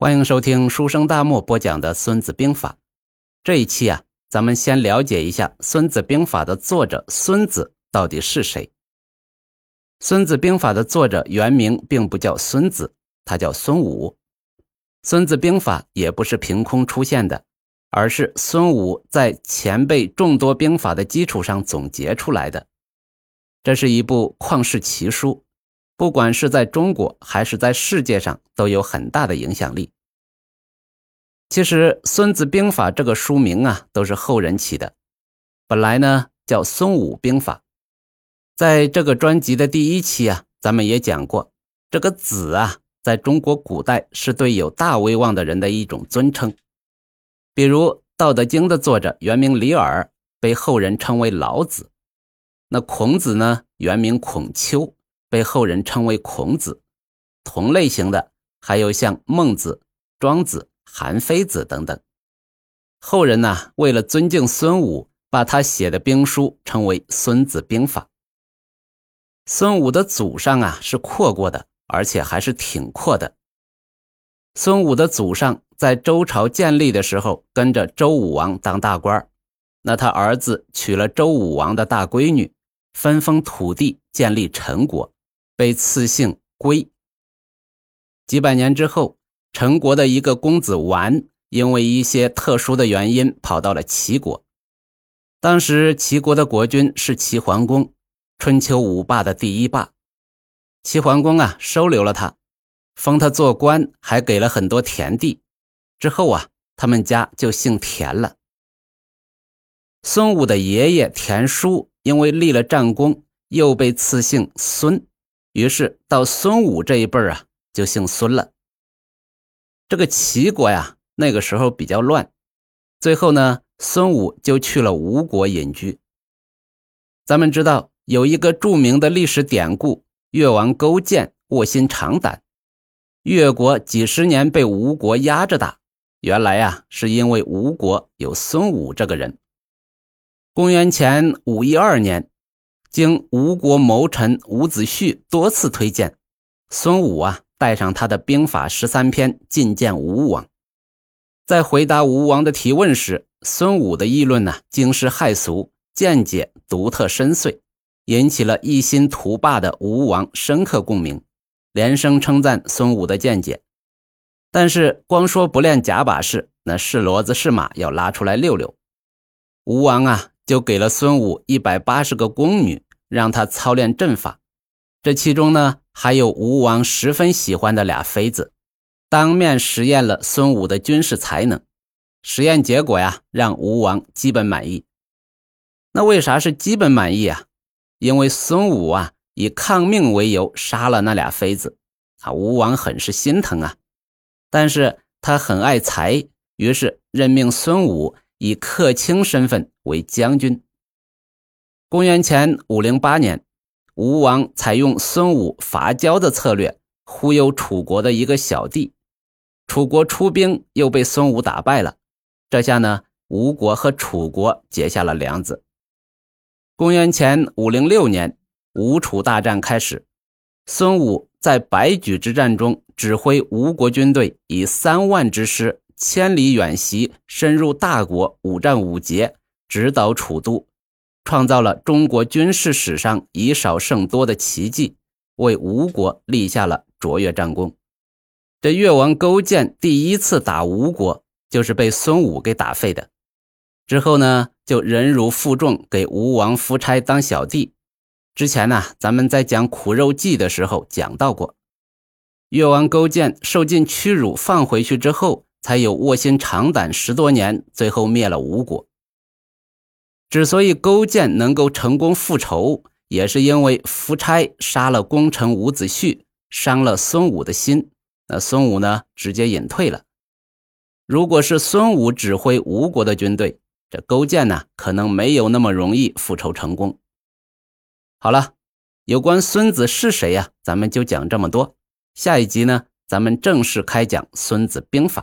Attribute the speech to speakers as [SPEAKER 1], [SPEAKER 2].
[SPEAKER 1] 欢迎收听书生大漠播讲的《孙子兵法》。这一期啊，咱们先了解一下《孙子兵法》的作者孙子到底是谁。《孙子兵法》的作者原名并不叫孙子，他叫孙武。《孙子兵法》也不是凭空出现的，而是孙武在前辈众多兵法的基础上总结出来的。这是一部旷世奇书。不管是在中国还是在世界上，都有很大的影响力。其实，《孙子兵法》这个书名啊，都是后人起的。本来呢，叫《孙武兵法》。在这个专辑的第一期啊，咱们也讲过，这个“子”啊，在中国古代是对有大威望的人的一种尊称。比如《道德经》的作者原名李耳，被后人称为老子。那孔子呢，原名孔丘。被后人称为孔子，同类型的还有像孟子、庄子、韩非子等等。后人呢，为了尊敬孙武，把他写的兵书称为《孙子兵法》。孙武的祖上啊是阔过的，而且还是挺阔的。孙武的祖上在周朝建立的时候，跟着周武王当大官那他儿子娶了周武王的大闺女，分封土地，建立陈国。被赐姓归。几百年之后，陈国的一个公子完，因为一些特殊的原因，跑到了齐国。当时齐国的国君是齐桓公，春秋五霸的第一霸。齐桓公啊，收留了他，封他做官，还给了很多田地。之后啊，他们家就姓田了。孙武的爷爷田叔，因为立了战功，又被赐姓孙。于是到孙武这一辈儿啊，就姓孙了。这个齐国呀，那个时候比较乱，最后呢，孙武就去了吴国隐居。咱们知道有一个著名的历史典故：越王勾践卧薪尝胆，越国几十年被吴国压着打，原来呀，是因为吴国有孙武这个人。公元前五一二年。经吴国谋臣伍子胥多次推荐，孙武啊带上他的兵法十三篇觐见吴王。在回答吴王的提问时，孙武的议论呢惊世骇俗，见解独特深邃，引起了一心图霸的吴王深刻共鸣，连声称赞孙武的见解。但是光说不练假把式，那是骡子是马要拉出来溜溜。吴王啊。就给了孙武一百八十个宫女，让他操练阵法。这其中呢，还有吴王十分喜欢的俩妃子，当面实验了孙武的军事才能。实验结果呀，让吴王基本满意。那为啥是基本满意啊？因为孙武啊，以抗命为由杀了那俩妃子，啊，吴王很是心疼啊。但是他很爱才，于是任命孙武。以客卿身份为将军。公元前五零八年，吴王采用孙武伐交的策略，忽悠楚国的一个小弟。楚国出兵，又被孙武打败了。这下呢，吴国和楚国结下了梁子。公元前五零六年，吴楚大战开始。孙武在白举之战中，指挥吴国军队以三万之师。千里远袭，深入大国，五战五捷，指导楚都，创造了中国军事史上以少胜多的奇迹，为吴国立下了卓越战功。这越王勾践第一次打吴国，就是被孙武给打废的。之后呢，就忍辱负重，给吴王夫差当小弟。之前呢，咱们在讲苦肉计的时候讲到过，越王勾践受尽屈辱，放回去之后。才有卧薪尝胆十多年，最后灭了吴国。之所以勾践能够成功复仇，也是因为夫差杀了功臣伍子胥，伤了孙武的心。那孙武呢，直接隐退了。如果是孙武指挥吴国的军队，这勾践呢，可能没有那么容易复仇成功。好了，有关孙子是谁呀？咱们就讲这么多。下一集呢，咱们正式开讲《孙子兵法》。